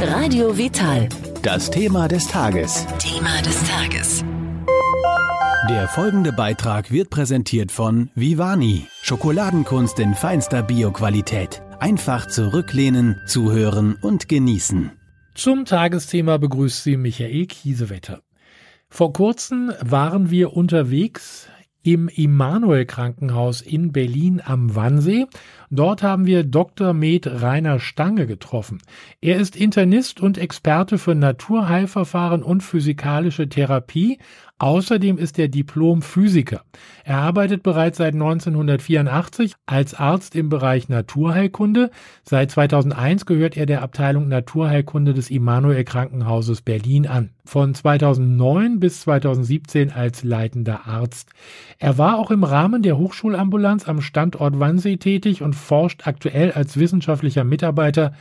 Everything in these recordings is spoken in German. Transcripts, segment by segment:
Radio Vital. Das Thema des Tages. Thema des Tages. Der folgende Beitrag wird präsentiert von Vivani. Schokoladenkunst in feinster Bioqualität. Einfach zurücklehnen, zuhören und genießen. Zum Tagesthema begrüßt Sie Michael Kiesewetter. Vor kurzem waren wir unterwegs im Immanuel Krankenhaus in Berlin am Wannsee. Dort haben wir Dr. Med Rainer Stange getroffen. Er ist Internist und Experte für Naturheilverfahren und physikalische Therapie Außerdem ist er Diplom-Physiker. Er arbeitet bereits seit 1984 als Arzt im Bereich Naturheilkunde. Seit 2001 gehört er der Abteilung Naturheilkunde des Immanuel Krankenhauses Berlin an. Von 2009 bis 2017 als leitender Arzt. Er war auch im Rahmen der Hochschulambulanz am Standort Wannsee tätig und forscht aktuell als wissenschaftlicher Mitarbeiter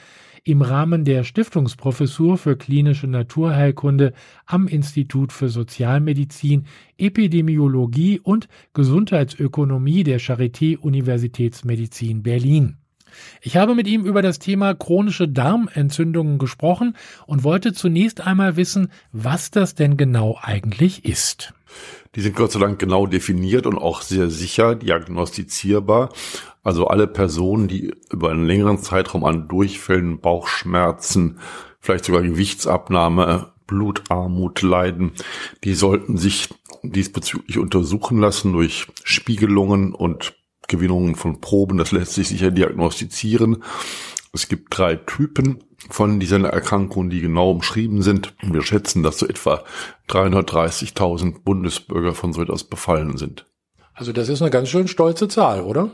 im Rahmen der Stiftungsprofessur für klinische Naturheilkunde am Institut für Sozialmedizin, Epidemiologie und Gesundheitsökonomie der Charité Universitätsmedizin Berlin. Ich habe mit ihm über das Thema chronische Darmentzündungen gesprochen und wollte zunächst einmal wissen, was das denn genau eigentlich ist. Die sind Gott sei Dank genau definiert und auch sehr sicher diagnostizierbar. Also alle Personen, die über einen längeren Zeitraum an Durchfällen, Bauchschmerzen, vielleicht sogar Gewichtsabnahme, Blutarmut leiden, die sollten sich diesbezüglich untersuchen lassen durch Spiegelungen und Gewinnungen von Proben. Das lässt sich sicher diagnostizieren. Es gibt drei Typen von dieser Erkrankung, die genau umschrieben sind. Wir schätzen, dass so etwa 330.000 Bundesbürger von so etwas befallen sind. Also das ist eine ganz schön stolze Zahl, oder?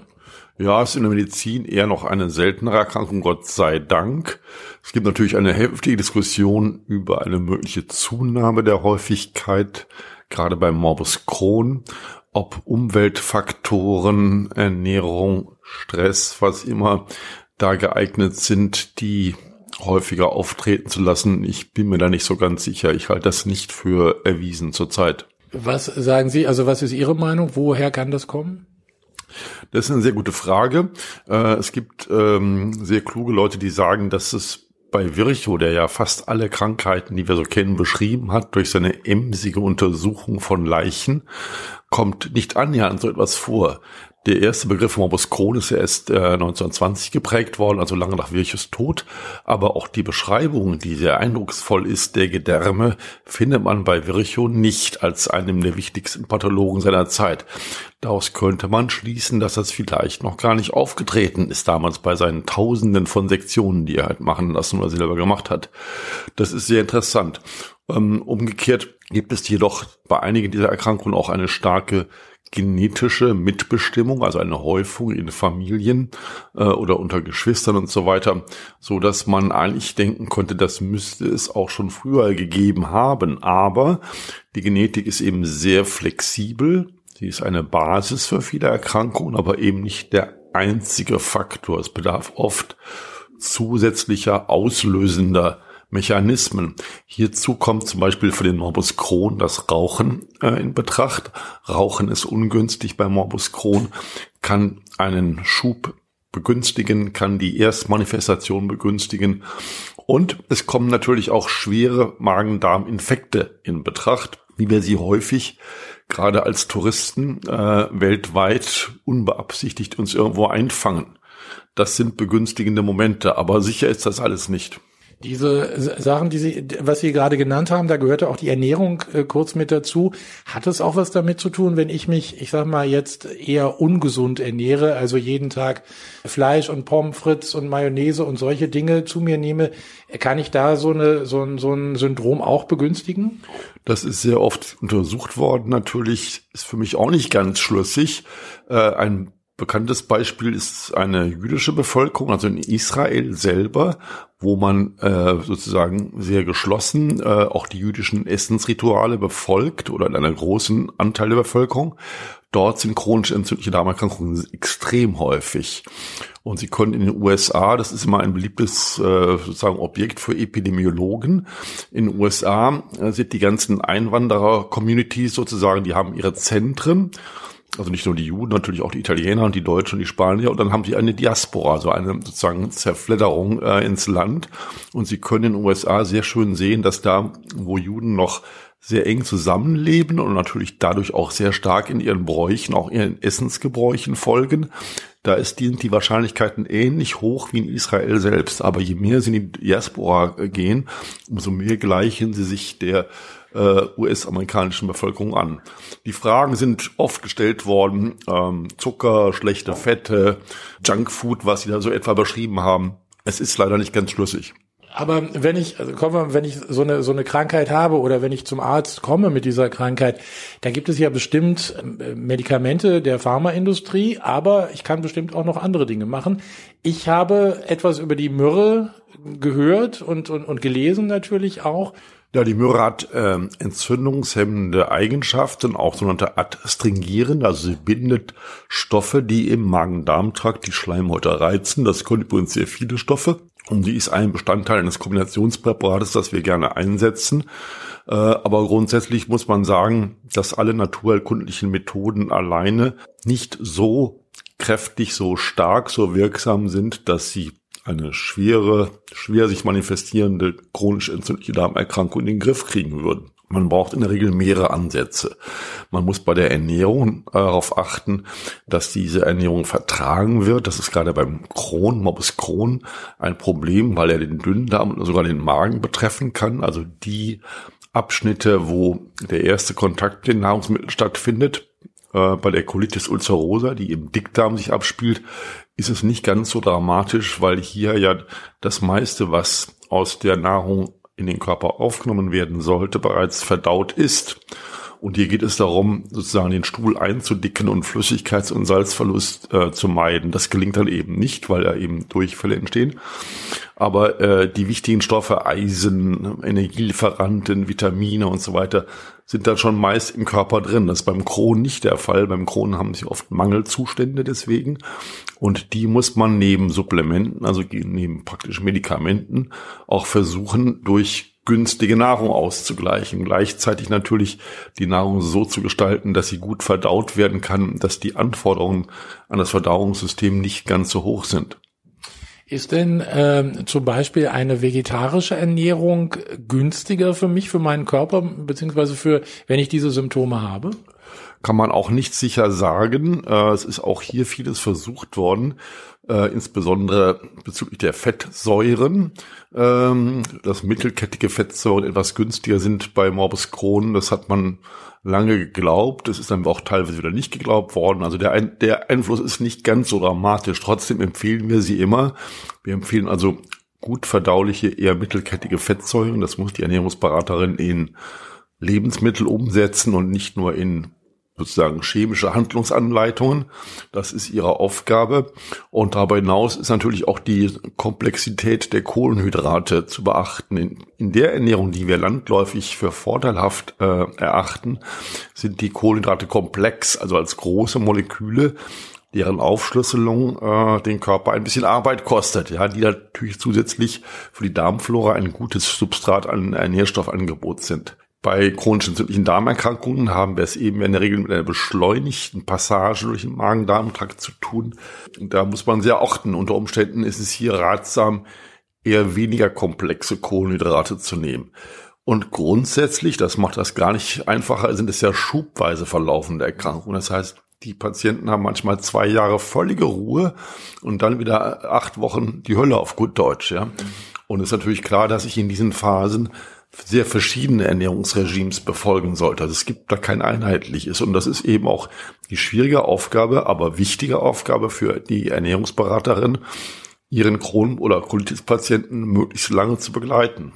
Ja, ist in der Medizin eher noch eine seltenere Erkrankung, Gott sei Dank. Es gibt natürlich eine heftige Diskussion über eine mögliche Zunahme der Häufigkeit, gerade beim Morbus Crohn, ob Umweltfaktoren, Ernährung, Stress, was immer da geeignet sind, die häufiger auftreten zu lassen. Ich bin mir da nicht so ganz sicher. Ich halte das nicht für erwiesen zurzeit. Was sagen Sie, also was ist Ihre Meinung? Woher kann das kommen? Das ist eine sehr gute Frage. Äh, es gibt ähm, sehr kluge Leute, die sagen, dass es bei Virchow, der ja fast alle Krankheiten, die wir so kennen, beschrieben hat, durch seine emsige Untersuchung von Leichen, kommt nicht annähernd so etwas vor. Der erste Begriff Morbus Crohn ist ja erst äh, 1920 geprägt worden, also lange nach Virchows Tod. Aber auch die Beschreibung, die sehr eindrucksvoll ist, der Gedärme, findet man bei Virchow nicht als einem der wichtigsten Pathologen seiner Zeit. Daraus könnte man schließen, dass das vielleicht noch gar nicht aufgetreten ist damals bei seinen Tausenden von Sektionen, die er halt machen lassen oder selber gemacht hat. Das ist sehr interessant. Ähm, umgekehrt gibt es jedoch bei einigen dieser Erkrankungen auch eine starke genetische Mitbestimmung, also eine Häufung in Familien äh, oder unter Geschwistern und so weiter, so dass man eigentlich denken konnte, das müsste es auch schon früher gegeben haben. Aber die Genetik ist eben sehr flexibel. Sie ist eine Basis für viele Erkrankungen, aber eben nicht der einzige Faktor. Es bedarf oft zusätzlicher auslösender Mechanismen. Hierzu kommt zum Beispiel für den Morbus Crohn das Rauchen äh, in Betracht. Rauchen ist ungünstig bei Morbus Crohn, kann einen Schub begünstigen, kann die Erstmanifestation begünstigen. Und es kommen natürlich auch schwere Magen-Darm-Infekte in Betracht, wie wir sie häufig gerade als Touristen äh, weltweit unbeabsichtigt uns irgendwo einfangen. Das sind begünstigende Momente, aber sicher ist das alles nicht. Diese Sachen, die Sie, was Sie gerade genannt haben, da gehörte auch die Ernährung äh, kurz mit dazu. Hat es auch was damit zu tun, wenn ich mich, ich sag mal, jetzt eher ungesund ernähre, also jeden Tag Fleisch und Pommes frites und Mayonnaise und solche Dinge zu mir nehme, kann ich da so, eine, so, ein, so ein Syndrom auch begünstigen? Das ist sehr oft untersucht worden. Natürlich ist für mich auch nicht ganz schlüssig. Äh, ein bekanntes Beispiel ist eine jüdische Bevölkerung, also in Israel selber, wo man äh, sozusagen sehr geschlossen äh, auch die jüdischen Essensrituale befolgt oder in einer großen Anteil der Bevölkerung. Dort sind chronisch entzündliche Darmerkrankungen extrem häufig. Und sie können in den USA, das ist immer ein beliebtes äh, sozusagen Objekt für Epidemiologen, in den USA äh, sind die ganzen Einwanderer-Communities sozusagen, die haben ihre Zentren also nicht nur die Juden, natürlich auch die Italiener und die Deutschen und die Spanier. Und dann haben sie eine Diaspora, also eine sozusagen Zerfledderung äh, ins Land. Und sie können in den USA sehr schön sehen, dass da, wo Juden noch sehr eng zusammenleben und natürlich dadurch auch sehr stark in ihren Bräuchen, auch ihren Essensgebräuchen folgen, da ist die, die Wahrscheinlichkeiten ähnlich hoch wie in Israel selbst. Aber je mehr sie in die Diaspora gehen, umso mehr gleichen sie sich der äh, US-amerikanischen Bevölkerung an. Die Fragen sind oft gestellt worden, ähm, Zucker, schlechte Fette, Junkfood, was sie da so etwa beschrieben haben. Es ist leider nicht ganz schlüssig. Aber wenn ich, also kommen wir, wenn ich so eine, so eine Krankheit habe oder wenn ich zum Arzt komme mit dieser Krankheit, da gibt es ja bestimmt äh, Medikamente der Pharmaindustrie, aber ich kann bestimmt auch noch andere Dinge machen. Ich habe etwas über die Myrrhe gehört und, und, und gelesen natürlich auch. Ja, die Myrrhe hat äh, entzündungshemmende Eigenschaften, auch sogenannte adstringierende, also sie bindet Stoffe, die im Magen-Darm-Trakt die Schleimhäute reizen. Das können übrigens sehr viele Stoffe. Und die ist ein Bestandteil eines Kombinationspräparates, das wir gerne einsetzen. Äh, aber grundsätzlich muss man sagen, dass alle naturheilkundlichen Methoden alleine nicht so kräftig, so stark, so wirksam sind, dass sie eine schwere, schwer sich manifestierende chronisch entzündliche Darmerkrankung in den Griff kriegen würden. Man braucht in der Regel mehrere Ansätze. Man muss bei der Ernährung äh, darauf achten, dass diese Ernährung vertragen wird. Das ist gerade beim Crohn, Morbus Crohn, ein Problem, weil er den Dünndarm und sogar den Magen betreffen kann. Also die Abschnitte, wo der erste Kontakt mit den Nahrungsmitteln stattfindet, äh, bei der Colitis ulcerosa, die im Dickdarm sich abspielt, ist es nicht ganz so dramatisch, weil hier ja das meiste, was aus der Nahrung in den Körper aufgenommen werden sollte, bereits verdaut ist. Und hier geht es darum, sozusagen den Stuhl einzudicken und Flüssigkeits- und Salzverlust äh, zu meiden. Das gelingt dann eben nicht, weil da eben Durchfälle entstehen. Aber äh, die wichtigen Stoffe, Eisen, Energielieferanten, Vitamine und so weiter, sind dann schon meist im Körper drin. Das ist beim Crohn nicht der Fall. Beim Crohn haben sie oft Mangelzustände deswegen. Und die muss man neben Supplementen, also neben praktisch Medikamenten, auch versuchen, durch günstige Nahrung auszugleichen. Gleichzeitig natürlich die Nahrung so zu gestalten, dass sie gut verdaut werden kann, dass die Anforderungen an das Verdauungssystem nicht ganz so hoch sind. Ist denn ähm, zum Beispiel eine vegetarische Ernährung günstiger für mich, für meinen Körper, beziehungsweise für, wenn ich diese Symptome habe? Kann man auch nicht sicher sagen. Äh, es ist auch hier vieles versucht worden äh, insbesondere bezüglich der Fettsäuren, ähm, dass mittelkettige Fettsäuren etwas günstiger sind bei Morbus Crohn. Das hat man lange geglaubt. Das ist dann auch teilweise wieder nicht geglaubt worden. Also der, der Einfluss ist nicht ganz so dramatisch. Trotzdem empfehlen wir sie immer. Wir empfehlen also gut verdauliche, eher mittelkettige Fettsäuren. Das muss die Ernährungsberaterin in Lebensmittel umsetzen und nicht nur in sozusagen chemische Handlungsanleitungen. Das ist ihre Aufgabe. Und darüber hinaus ist natürlich auch die Komplexität der Kohlenhydrate zu beachten. In, in der Ernährung, die wir landläufig für vorteilhaft äh, erachten, sind die Kohlenhydrate komplex, also als große Moleküle, deren Aufschlüsselung äh, den Körper ein bisschen Arbeit kostet, ja, die natürlich zusätzlich für die Darmflora ein gutes Substrat an äh, Nährstoffangebot sind. Bei chronischen entzündlichen Darmerkrankungen haben wir es eben in der Regel mit einer beschleunigten Passage durch den Magen-Darm-Trakt zu tun. Da muss man sehr achten. Unter Umständen ist es hier ratsam, eher weniger komplexe Kohlenhydrate zu nehmen. Und grundsätzlich, das macht das gar nicht einfacher, sind es ja schubweise verlaufende Erkrankungen. Das heißt, die Patienten haben manchmal zwei Jahre völlige Ruhe und dann wieder acht Wochen die Hölle auf gut Deutsch, ja. Und es ist natürlich klar, dass ich in diesen Phasen sehr verschiedene Ernährungsregimes befolgen sollte. Also es gibt da kein einheitliches. Und das ist eben auch die schwierige Aufgabe, aber wichtige Aufgabe für die Ernährungsberaterin, ihren Crohn- oder Colitis-Patienten möglichst lange zu begleiten.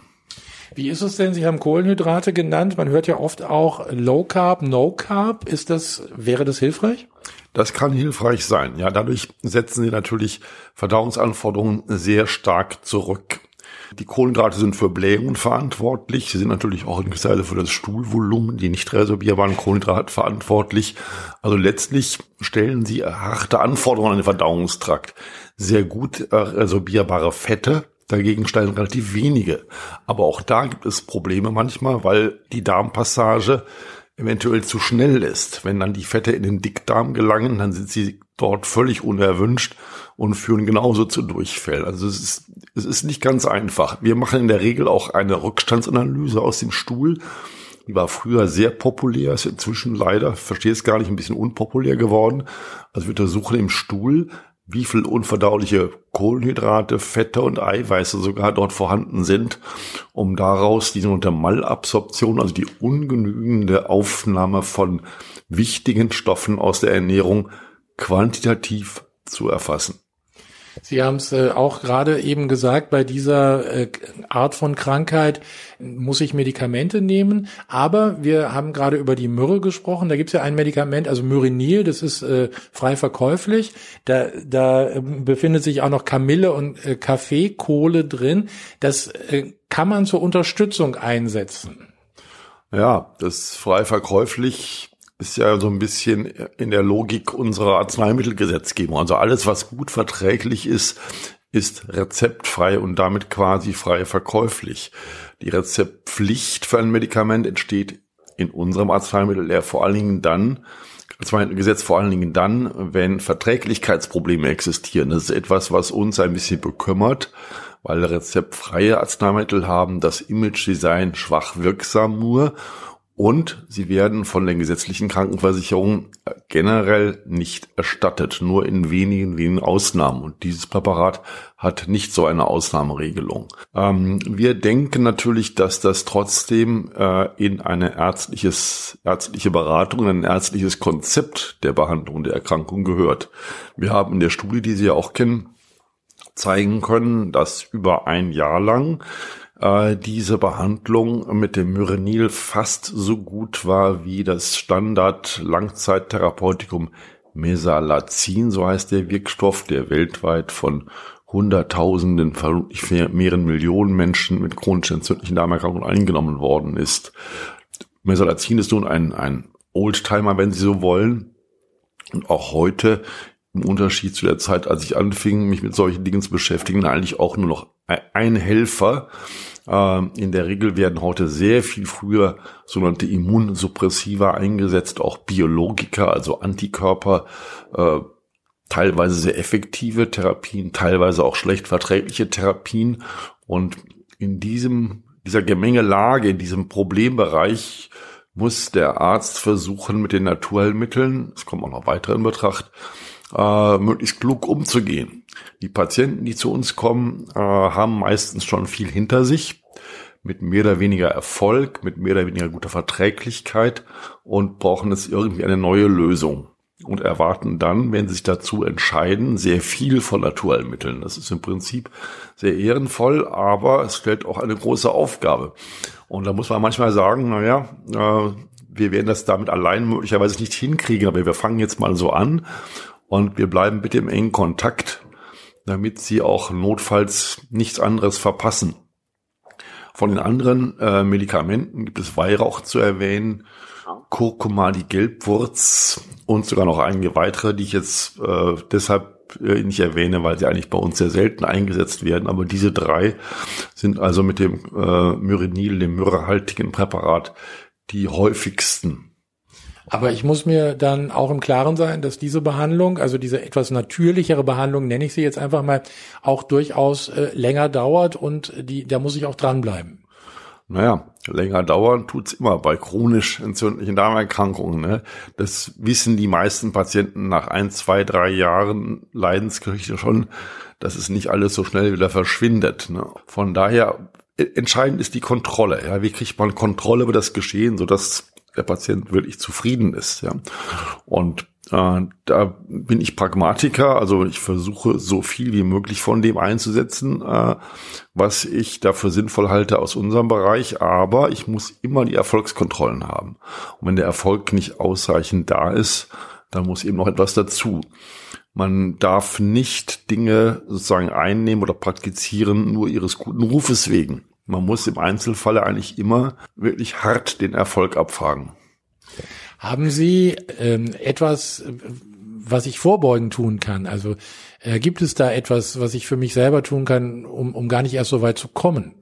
Wie ist es denn? Sie haben Kohlenhydrate genannt. Man hört ja oft auch Low Carb, No Carb. Ist das, wäre das hilfreich? Das kann hilfreich sein. Ja, dadurch setzen Sie natürlich Verdauungsanforderungen sehr stark zurück. Die Kohlenhydrate sind für Blähungen verantwortlich. Sie sind natürlich auch in gewisser Weise für das Stuhlvolumen, die nicht resorbierbaren Kohlenhydrate verantwortlich. Also letztlich stellen sie harte Anforderungen an den Verdauungstrakt. Sehr gut resorbierbare Fette, Dagegen steigen relativ wenige. Aber auch da gibt es Probleme manchmal, weil die Darmpassage eventuell zu schnell ist. Wenn dann die Fette in den Dickdarm gelangen, dann sind sie dort völlig unerwünscht und führen genauso zu Durchfällen. Also es ist, es ist nicht ganz einfach. Wir machen in der Regel auch eine Rückstandsanalyse aus dem Stuhl. Die war früher sehr populär, ist inzwischen leider, verstehe es gar nicht, ein bisschen unpopulär geworden. Also wir untersuchen im Stuhl, wie viel unverdauliche Kohlenhydrate, Fette und Eiweiße sogar dort vorhanden sind, um daraus die sogenannte Malabsorption, also die ungenügende Aufnahme von wichtigen Stoffen aus der Ernährung quantitativ zu erfassen. Sie haben es äh, auch gerade eben gesagt, bei dieser äh, Art von Krankheit muss ich Medikamente nehmen. Aber wir haben gerade über die Myrrhe gesprochen. Da gibt es ja ein Medikament, also Myrinil, das ist äh, frei verkäuflich. Da, da äh, befindet sich auch noch Kamille und Kaffeekohle drin. Das kann man zur Unterstützung einsetzen. Ja, das frei verkäuflich ist ja so ein bisschen in der Logik unserer Arzneimittelgesetzgebung. Also alles, was gut verträglich ist, ist rezeptfrei und damit quasi frei verkäuflich. Die Rezeptpflicht für ein Medikament entsteht in unserem Arzneimittel ja vor allen Dingen dann, Arzneimittelgesetz vor allen Dingen dann, wenn Verträglichkeitsprobleme existieren. Das ist etwas, was uns ein bisschen bekümmert, weil rezeptfreie Arzneimittel haben das Image-Design schwach wirksam nur und sie werden von den gesetzlichen Krankenversicherungen generell nicht erstattet, nur in wenigen, wenigen Ausnahmen. Und dieses Präparat hat nicht so eine Ausnahmeregelung. Ähm, wir denken natürlich, dass das trotzdem äh, in eine ärztliches, ärztliche Beratung, in ein ärztliches Konzept der Behandlung der Erkrankung gehört. Wir haben in der Studie, die Sie ja auch kennen, zeigen können, dass über ein Jahr lang äh, diese Behandlung mit dem Myrenil fast so gut war wie das Standard Langzeittherapeutikum Mesalazin, so heißt der Wirkstoff, der weltweit von Hunderttausenden, vermutlich mehreren Millionen Menschen mit chronisch entzündlichen Darmerkrankungen eingenommen worden ist. Mesalazin ist nun ein, ein Oldtimer, wenn Sie so wollen. Und auch heute, im Unterschied zu der Zeit, als ich anfing, mich mit solchen Dingen zu beschäftigen, eigentlich auch nur noch ein Helfer. Ähm, in der Regel werden heute sehr viel früher sogenannte Immunsuppressiva eingesetzt, auch Biologika, also Antikörper, äh, teilweise sehr effektive Therapien, teilweise auch schlecht verträgliche Therapien. Und in diesem, dieser Gemengelage, in diesem Problembereich muss der Arzt versuchen, mit den Naturheilmitteln, es kommt auch noch weiter in Betracht, äh, möglichst klug umzugehen. Die Patienten, die zu uns kommen, äh, haben meistens schon viel hinter sich, mit mehr oder weniger Erfolg, mit mehr oder weniger guter Verträglichkeit und brauchen jetzt irgendwie eine neue Lösung und erwarten dann, wenn sie sich dazu entscheiden, sehr viel von Naturheilmitteln. Das ist im Prinzip sehr ehrenvoll, aber es stellt auch eine große Aufgabe. Und da muss man manchmal sagen, naja, äh, wir werden das damit allein möglicherweise nicht hinkriegen, aber wir fangen jetzt mal so an und wir bleiben bitte im engen Kontakt, damit sie auch notfalls nichts anderes verpassen. Von den anderen äh, Medikamenten gibt es Weihrauch zu erwähnen, Kurkuma, die Gelbwurz und sogar noch einige weitere, die ich jetzt äh, deshalb äh, nicht erwähne, weil sie eigentlich bei uns sehr selten eingesetzt werden. Aber diese drei sind also mit dem äh, Myrinil, dem myrrhehaltigen Präparat, die häufigsten aber ich muss mir dann auch im Klaren sein, dass diese Behandlung, also diese etwas natürlichere Behandlung, nenne ich sie jetzt einfach mal, auch durchaus äh, länger dauert und die, da muss ich auch dranbleiben. Naja, länger dauern tut's immer bei chronisch entzündlichen Darmerkrankungen. Ne? Das wissen die meisten Patienten nach ein, zwei, drei Jahren Leidensgeschichte schon, dass es nicht alles so schnell wieder verschwindet. Ne? Von daher äh, entscheidend ist die Kontrolle. Ja, wie kriegt man Kontrolle über das Geschehen, sodass der Patient wirklich zufrieden ist. Ja. Und äh, da bin ich Pragmatiker, also ich versuche so viel wie möglich von dem einzusetzen, äh, was ich dafür sinnvoll halte aus unserem Bereich, aber ich muss immer die Erfolgskontrollen haben. Und wenn der Erfolg nicht ausreichend da ist, dann muss eben noch etwas dazu. Man darf nicht Dinge sozusagen einnehmen oder praktizieren nur ihres guten Rufes wegen. Man muss im Einzelfall eigentlich immer wirklich hart den Erfolg abfragen. Haben Sie ähm, etwas, was ich vorbeugend tun kann? Also äh, gibt es da etwas, was ich für mich selber tun kann, um, um gar nicht erst so weit zu kommen?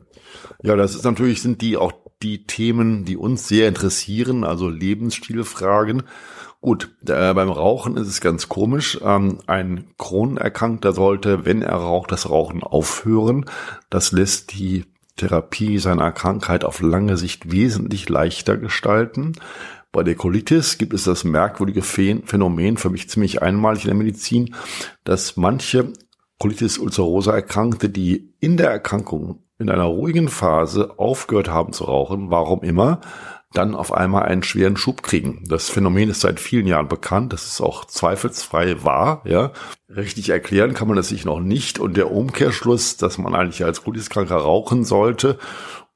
Ja, das ist natürlich, sind die auch die Themen, die uns sehr interessieren, also Lebensstilfragen. Gut, äh, beim Rauchen ist es ganz komisch. Ähm, ein Kronenerkrankter sollte, wenn er raucht, das Rauchen aufhören. Das lässt die Therapie seiner Krankheit auf lange Sicht wesentlich leichter gestalten. Bei der Colitis gibt es das merkwürdige Phänomen, für mich ziemlich einmalig in der Medizin, dass manche Colitis ulcerosa Erkrankte, die in der Erkrankung in einer ruhigen Phase aufgehört haben zu rauchen, warum immer, dann auf einmal einen schweren Schub kriegen. Das Phänomen ist seit vielen Jahren bekannt. Das ist auch zweifelsfrei wahr. Ja, richtig erklären kann man das sich noch nicht. Und der Umkehrschluss, dass man eigentlich als Colitis-Kranker rauchen sollte,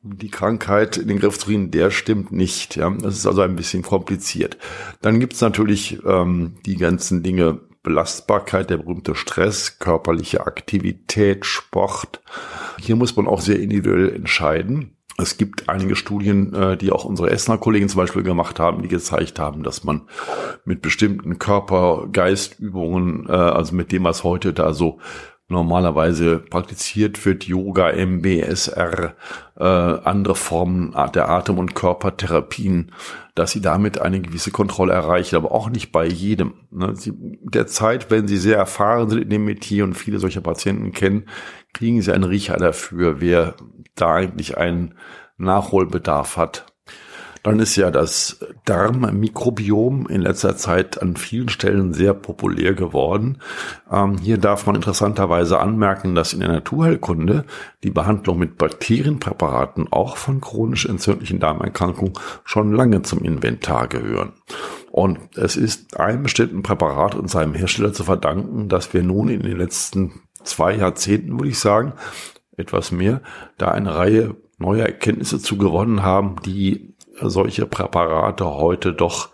um die Krankheit in den Griff zu kriegen, der stimmt nicht. Ja, das ist also ein bisschen kompliziert. Dann gibt's natürlich ähm, die ganzen Dinge Belastbarkeit, der berühmte Stress, körperliche Aktivität, Sport. Hier muss man auch sehr individuell entscheiden. Es gibt einige Studien, äh, die auch unsere Essener Kollegen zum Beispiel gemacht haben, die gezeigt haben, dass man mit bestimmten Körper-Geist-Übungen, äh, also mit dem, was heute da so normalerweise praktiziert wird, Yoga, MBSR, äh, andere Formen der Atem- und Körpertherapien, dass sie damit eine gewisse Kontrolle erreichen, aber auch nicht bei jedem. Ne? Sie, derzeit, wenn sie sehr erfahren sind in dem Metier und viele solcher Patienten kennen, kriegen sie einen Riecher dafür, wer da eigentlich einen Nachholbedarf hat. Dann ist ja das Darmmikrobiom in letzter Zeit an vielen Stellen sehr populär geworden. Ähm, hier darf man interessanterweise anmerken, dass in der Naturheilkunde die Behandlung mit Bakterienpräparaten auch von chronisch entzündlichen Darmerkrankungen schon lange zum Inventar gehören. Und es ist einem bestimmten Präparat und seinem Hersteller zu verdanken, dass wir nun in den letzten zwei Jahrzehnten, würde ich sagen, etwas mehr, da eine Reihe neuer Erkenntnisse zu gewonnen haben, die solche Präparate heute doch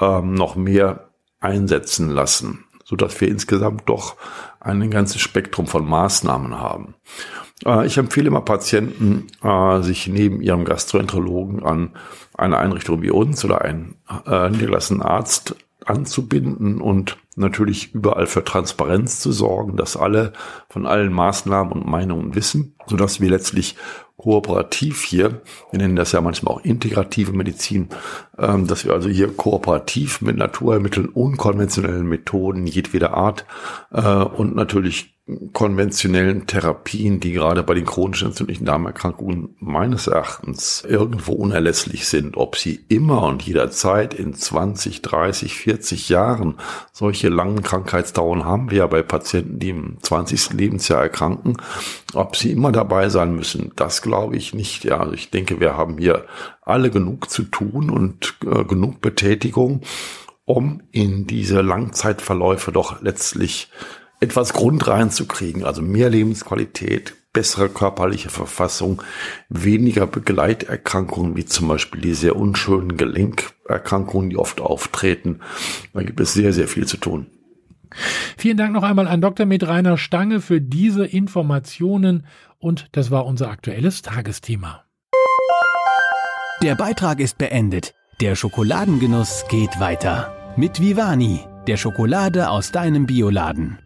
ähm, noch mehr einsetzen lassen, so dass wir insgesamt doch ein ganzes Spektrum von Maßnahmen haben. Äh, ich empfehle immer Patienten, äh, sich neben ihrem Gastroenterologen an eine Einrichtung wie uns oder einen äh, niedergelassenen Arzt anzubinden und natürlich überall für Transparenz zu sorgen, dass alle von allen Maßnahmen und Meinungen wissen, so dass wir letztlich kooperativ hier, wir nennen das ja manchmal auch integrative Medizin, ähm, dass wir also hier kooperativ mit Naturheilmitteln, unkonventionellen Methoden jedweder Art äh, und natürlich konventionellen Therapien, die gerade bei den chronischen entzündlichen Darmerkrankungen meines Erachtens irgendwo unerlässlich sind, ob sie immer und jederzeit in 20, 30, 40 Jahren solche langen Krankheitsdauern haben wir ja bei Patienten, die im 20. Lebensjahr erkranken, ob sie immer dabei sein müssen, das glaube ich nicht. Ja, also ich denke, wir haben hier alle genug zu tun und äh, genug Betätigung, um in diese Langzeitverläufe doch letztlich etwas Grund reinzukriegen, also mehr Lebensqualität, bessere körperliche Verfassung, weniger Begleiterkrankungen, wie zum Beispiel die sehr unschönen Gelenkerkrankungen, die oft auftreten. Da gibt es sehr, sehr viel zu tun. Vielen Dank noch einmal an Dr. Med Rainer Stange für diese Informationen und das war unser aktuelles Tagesthema. Der Beitrag ist beendet. Der Schokoladengenuss geht weiter. Mit Vivani, der Schokolade aus deinem Bioladen.